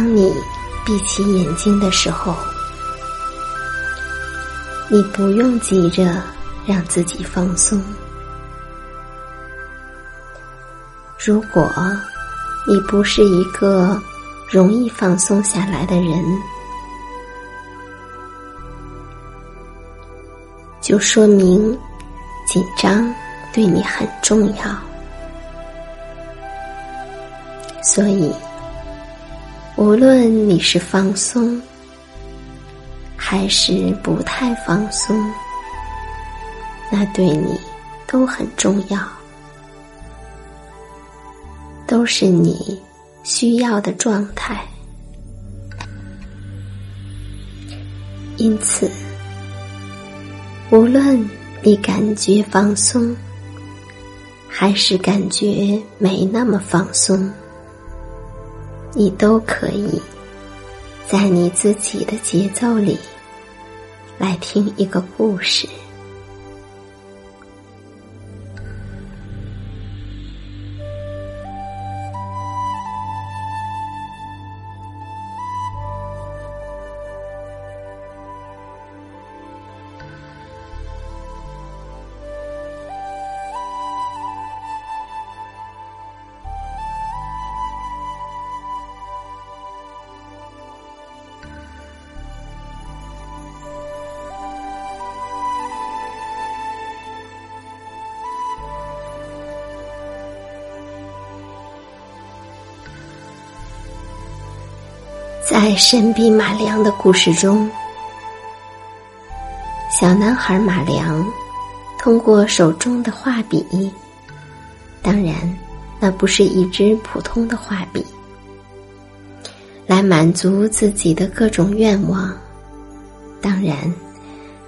当你闭起眼睛的时候，你不用急着让自己放松。如果你不是一个容易放松下来的人，就说明紧张对你很重要，所以。无论你是放松，还是不太放松，那对你都很重要，都是你需要的状态。因此，无论你感觉放松，还是感觉没那么放松。你都可以在你自己的节奏里来听一个故事。在神笔马良的故事中，小男孩马良通过手中的画笔，当然，那不是一支普通的画笔，来满足自己的各种愿望。当然，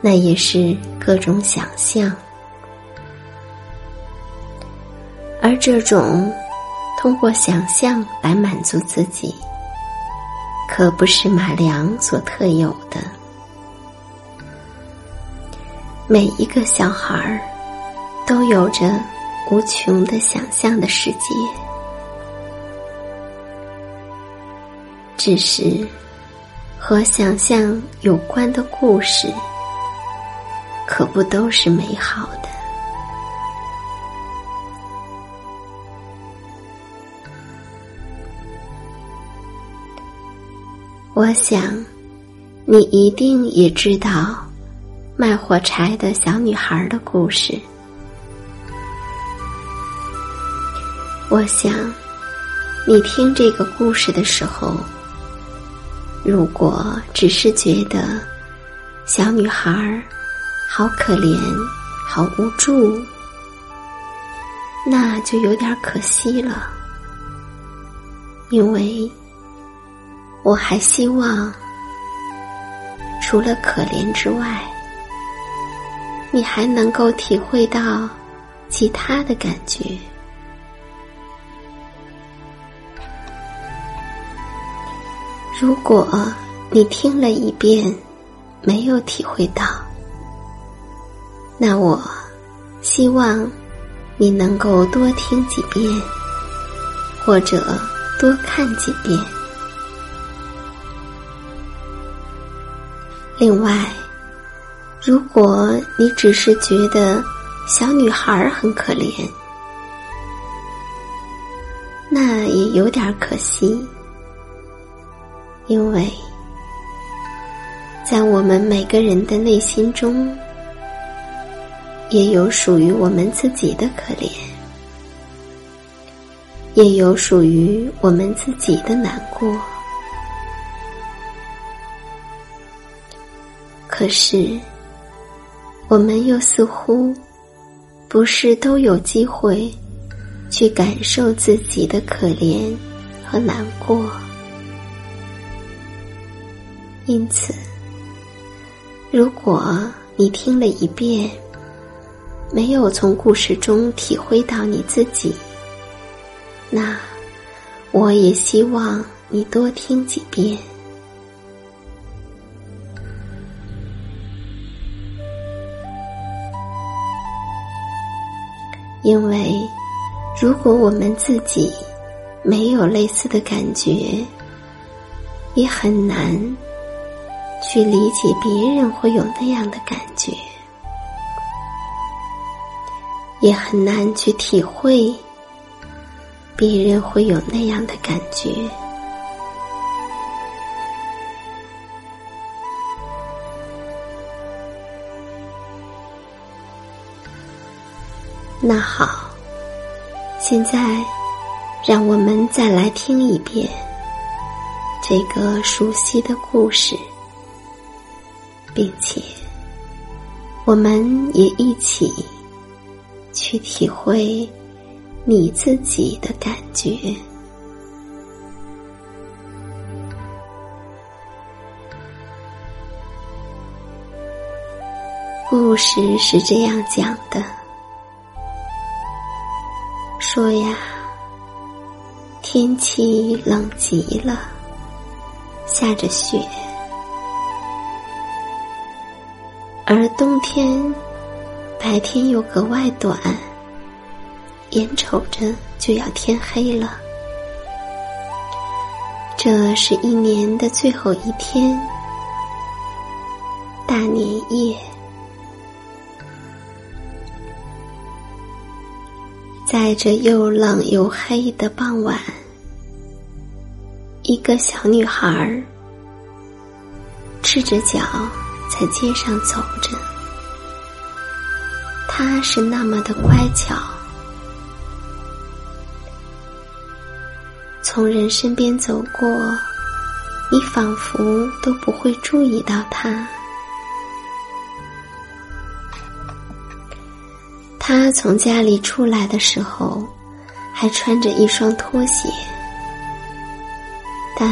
那也是各种想象，而这种通过想象来满足自己。可不是马良所特有的。每一个小孩儿都有着无穷的想象的世界。只是和想象有关的故事，可不都是美好的。我想，你一定也知道卖火柴的小女孩的故事。我想，你听这个故事的时候，如果只是觉得小女孩好可怜、好无助，那就有点可惜了，因为。我还希望，除了可怜之外，你还能够体会到其他的感觉。如果你听了一遍没有体会到，那我希望你能够多听几遍，或者多看几遍。另外，如果你只是觉得小女孩很可怜，那也有点可惜，因为在我们每个人的内心中，也有属于我们自己的可怜，也有属于我们自己的难过。可是，我们又似乎不是都有机会去感受自己的可怜和难过。因此，如果你听了一遍，没有从故事中体会到你自己，那我也希望你多听几遍。因为，如果我们自己没有类似的感觉，也很难去理解别人会有那样的感觉，也很难去体会别人会有那样的感觉。那好，现在让我们再来听一遍这个熟悉的故事，并且我们也一起去体会你自己的感觉。故事是这样讲的。说呀，天气冷极了，下着雪，而冬天白天又格外短，眼瞅着就要天黑了。这是一年的最后一天，大年夜。在这又冷又黑的傍晚，一个小女孩赤着脚在街上走着。她是那么的乖巧，从人身边走过，你仿佛都不会注意到她。他从家里出来的时候，还穿着一双拖鞋，但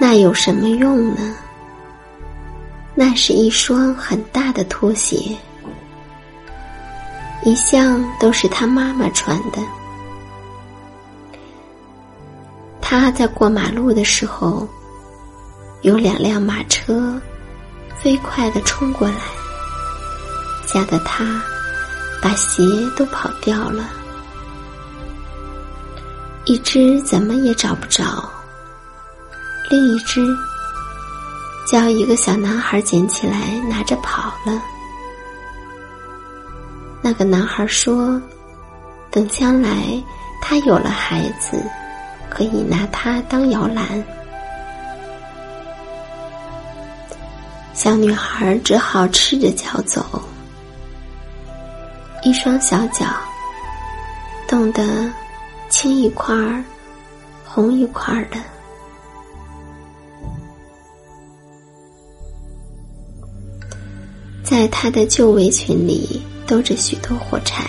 那有什么用呢？那是一双很大的拖鞋，一向都是他妈妈穿的。他在过马路的时候，有两辆马车飞快的冲过来，吓得他。把鞋都跑掉了，一只怎么也找不着，另一只叫一个小男孩捡起来拿着跑了。那个男孩说：“等将来他有了孩子，可以拿它当摇篮。”小女孩只好赤着脚走。一双小脚冻得青一块儿、红一块儿的，在他的旧围裙里兜着许多火柴，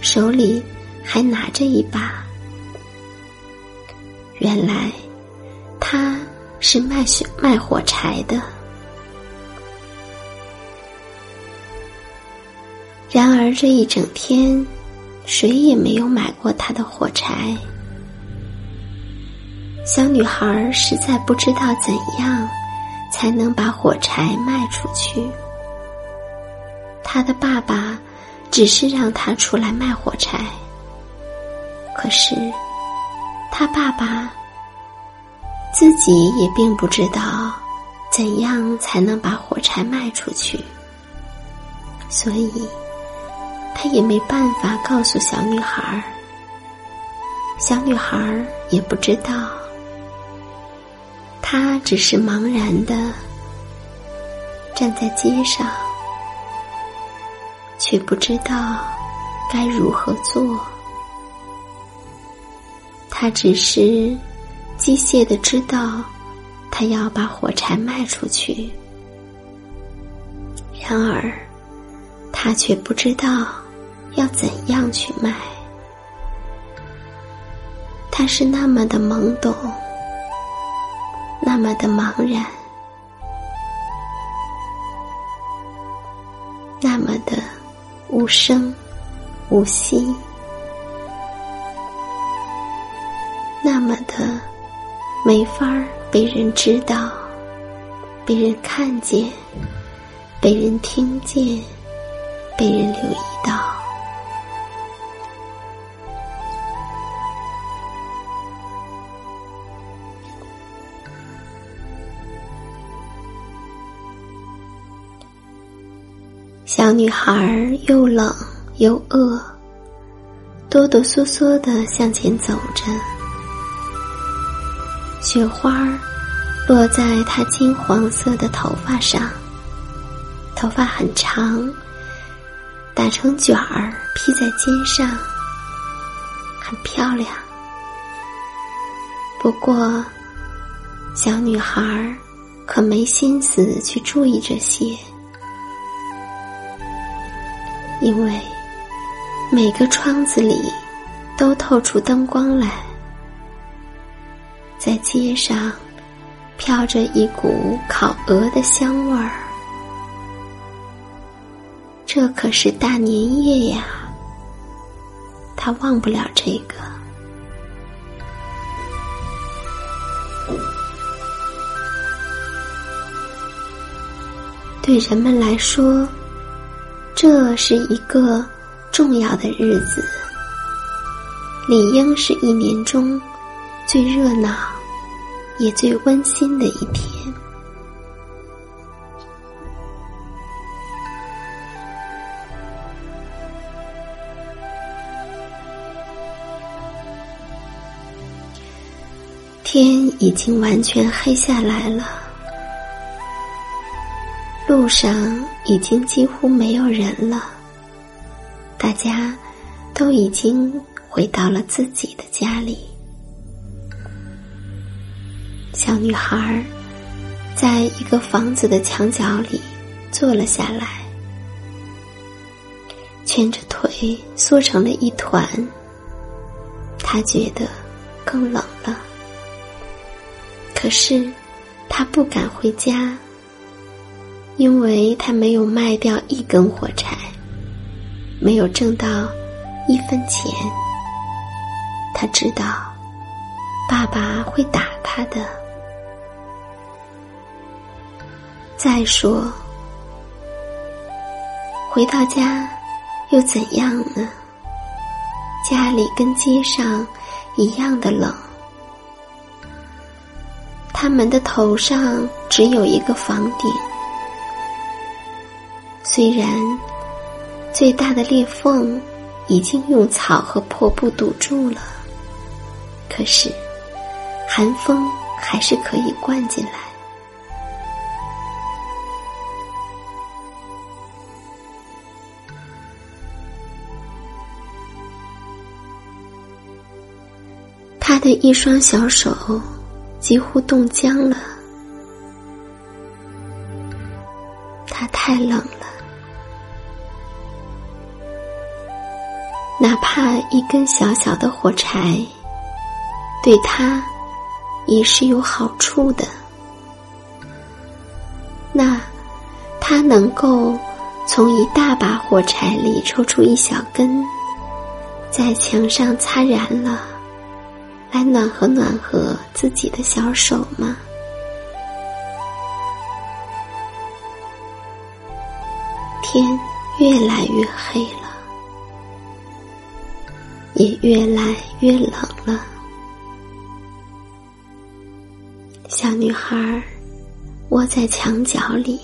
手里还拿着一把。原来他是卖血卖火柴的。然而这一整天，谁也没有买过他的火柴。小女孩实在不知道怎样才能把火柴卖出去。她的爸爸只是让她出来卖火柴，可是她爸爸自己也并不知道怎样才能把火柴卖出去，所以。他也没办法告诉小女孩儿，小女孩儿也不知道，她只是茫然的站在街上，却不知道该如何做。她只是机械的知道，她要把火柴卖出去，然而她却不知道。要怎样去卖？他是那么的懵懂，那么的茫然，那么的无声无息，那么的没法儿被人知道、被人看见、被人听见、被人留意到。小女孩又冷又饿，哆哆嗦嗦的向前走着。雪花落在她金黄色的头发上，头发很长，打成卷儿披在肩上，很漂亮。不过，小女孩可没心思去注意这些。因为每个窗子里都透出灯光来，在街上飘着一股烤鹅的香味儿。这可是大年夜呀，他忘不了这个。对人们来说。这是一个重要的日子，理应是一年中最热闹也最温馨的一天。天已经完全黑下来了。路上已经几乎没有人了，大家都已经回到了自己的家里。小女孩在一个房子的墙角里坐了下来，蜷着腿缩成了一团。她觉得更冷了，可是她不敢回家。因为他没有卖掉一根火柴，没有挣到一分钱。他知道爸爸会打他的。再说，回到家，又怎样呢？家里跟街上一样的冷，他们的头上只有一个房顶，虽然最大的裂缝已经用草和破布堵住了，可是寒风还是可以灌进来。他的一双小手几乎冻僵了，他太冷了，哪怕一根小小的火柴，对他也是有好处的。那他能够从一大把火柴里抽出一小根，在墙上擦燃了。来暖和暖和自己的小手吗？天越来越黑了，也越来越冷了。小女孩窝在墙角里，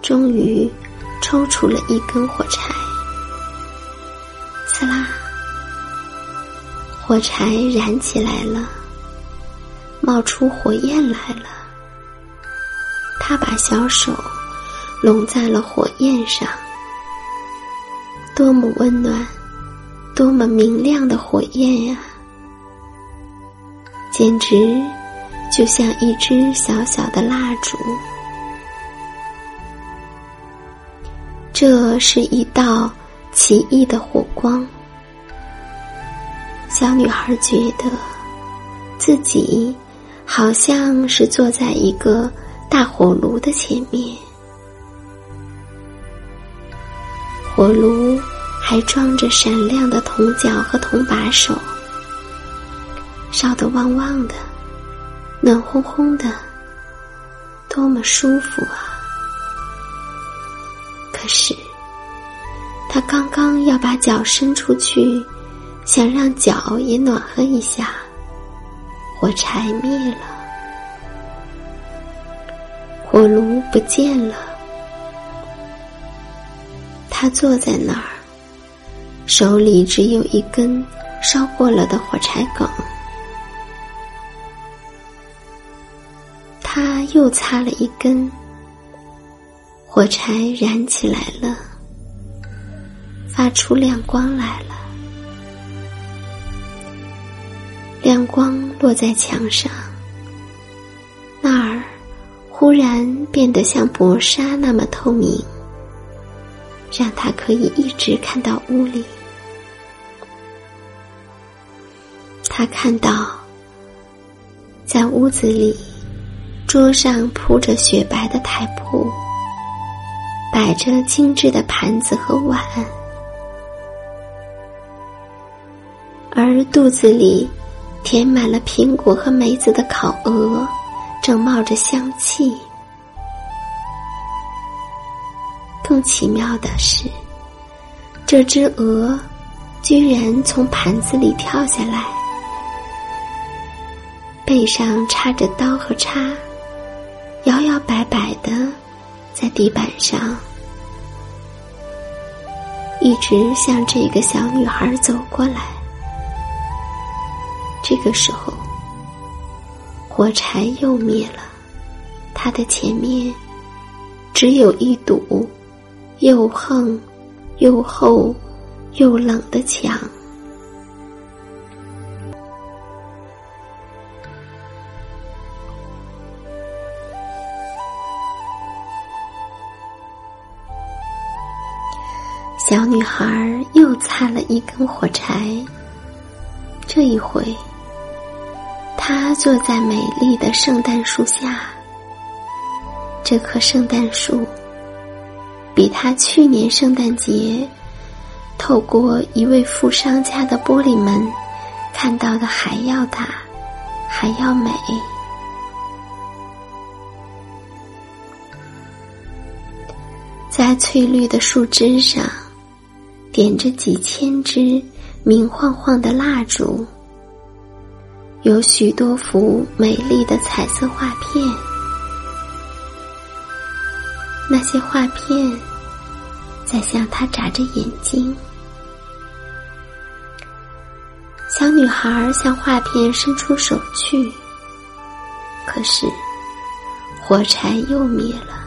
终于抽出了一根火柴，刺啦！火柴燃起来了，冒出火焰来了。他把小手拢在了火焰上，多么温暖，多么明亮的火焰呀！简直就像一支小小的蜡烛。这是一道奇异的火光。小女孩觉得自己好像是坐在一个大火炉的前面，火炉还装着闪亮的铜脚和铜把手，烧得旺旺的，暖烘烘的，多么舒服啊！可是，他刚刚要把脚伸出去。想让脚也暖和一下，火柴灭了，火炉不见了。他坐在那儿，手里只有一根烧过了的火柴梗。他又擦了一根，火柴燃起来了，发出亮光来了。亮光落在墙上，那儿忽然变得像薄纱那么透明，让他可以一直看到屋里。他看到，在屋子里，桌上铺着雪白的台布，摆着精致的盘子和碗，而肚子里。填满了苹果和梅子的烤鹅，正冒着香气。更奇妙的是，这只鹅居然从盘子里跳下来，背上插着刀和叉，摇摇摆摆的在地板上，一直向这个小女孩走过来。这个时候，火柴又灭了，它的前面只有一堵又横又厚又冷的墙。小女孩又擦了一根火柴，这一回。她坐在美丽的圣诞树下，这棵圣诞树比他去年圣诞节透过一位富商家的玻璃门看到的还要大，还要美。在翠绿的树枝上，点着几千支明晃晃的蜡烛，有许多幅美丽的彩色画片。那些画片在向他眨着眼睛。小女孩向画片伸出手去，可是火柴又灭了。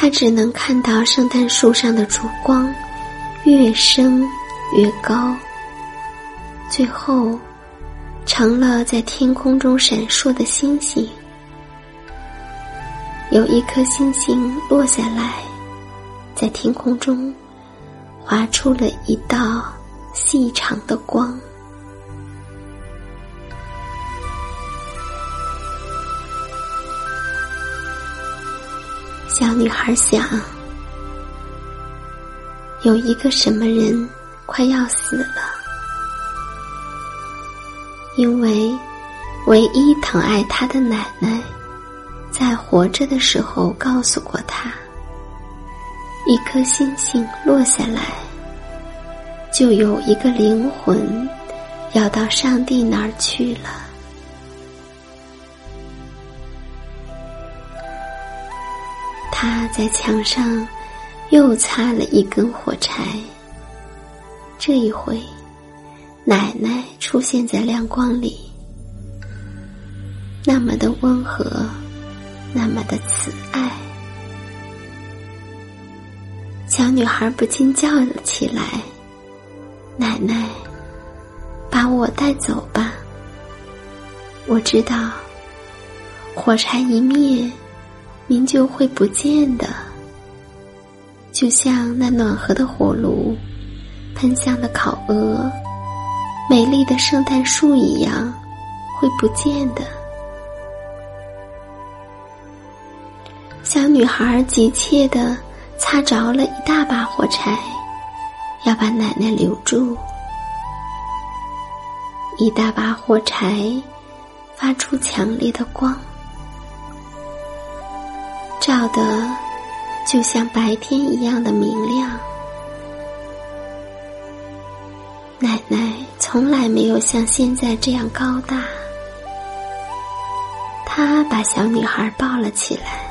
他只能看到圣诞树上的烛光越升越高，最后成了在天空中闪烁的星星。有一颗星星落下来，在天空中划出了一道细长的光。小女孩想，有一个什么人快要死了，因为唯一疼爱她的奶奶。在活着的时候，告诉过他：一颗星星落下来，就有一个灵魂要到上帝那儿去了。他在墙上又擦了一根火柴。这一回，奶奶出现在亮光里，那么的温和。那么的慈爱，小女孩不禁叫了起来：“奶奶，把我带走吧！我知道，火柴一灭，您就会不见的，就像那暖和的火炉喷香的烤鹅，美丽的圣诞树一样，会不见的。”小女孩急切地擦着了一大把火柴，要把奶奶留住。一大把火柴发出强烈的光，照得就像白天一样的明亮。奶奶从来没有像现在这样高大。她把小女孩抱了起来。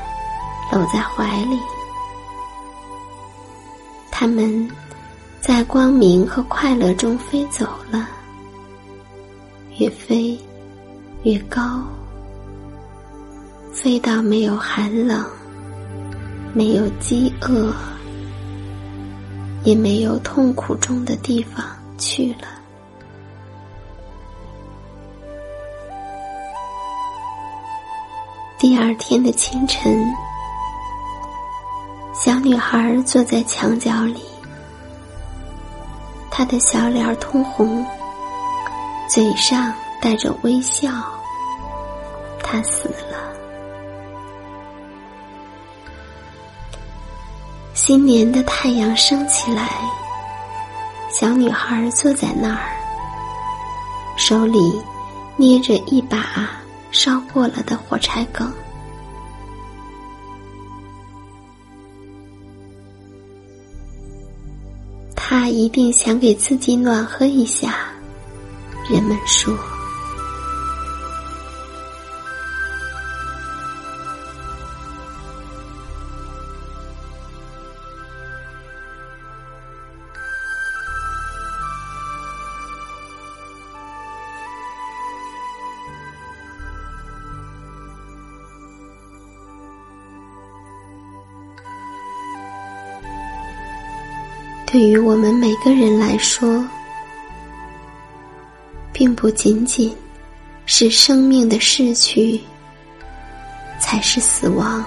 搂在怀里，他们在光明和快乐中飞走了，越飞越高，飞到没有寒冷、没有饥饿、也没有痛苦中的地方去了。第二天的清晨。小女孩坐在墙角里，她的小脸通红，嘴上带着微笑。她死了。新年的太阳升起来，小女孩坐在那儿，手里捏着一把烧过了的火柴梗。他一定想给自己暖和一下，人们说。对于我们每个人来说，并不仅仅是生命的逝去才是死亡。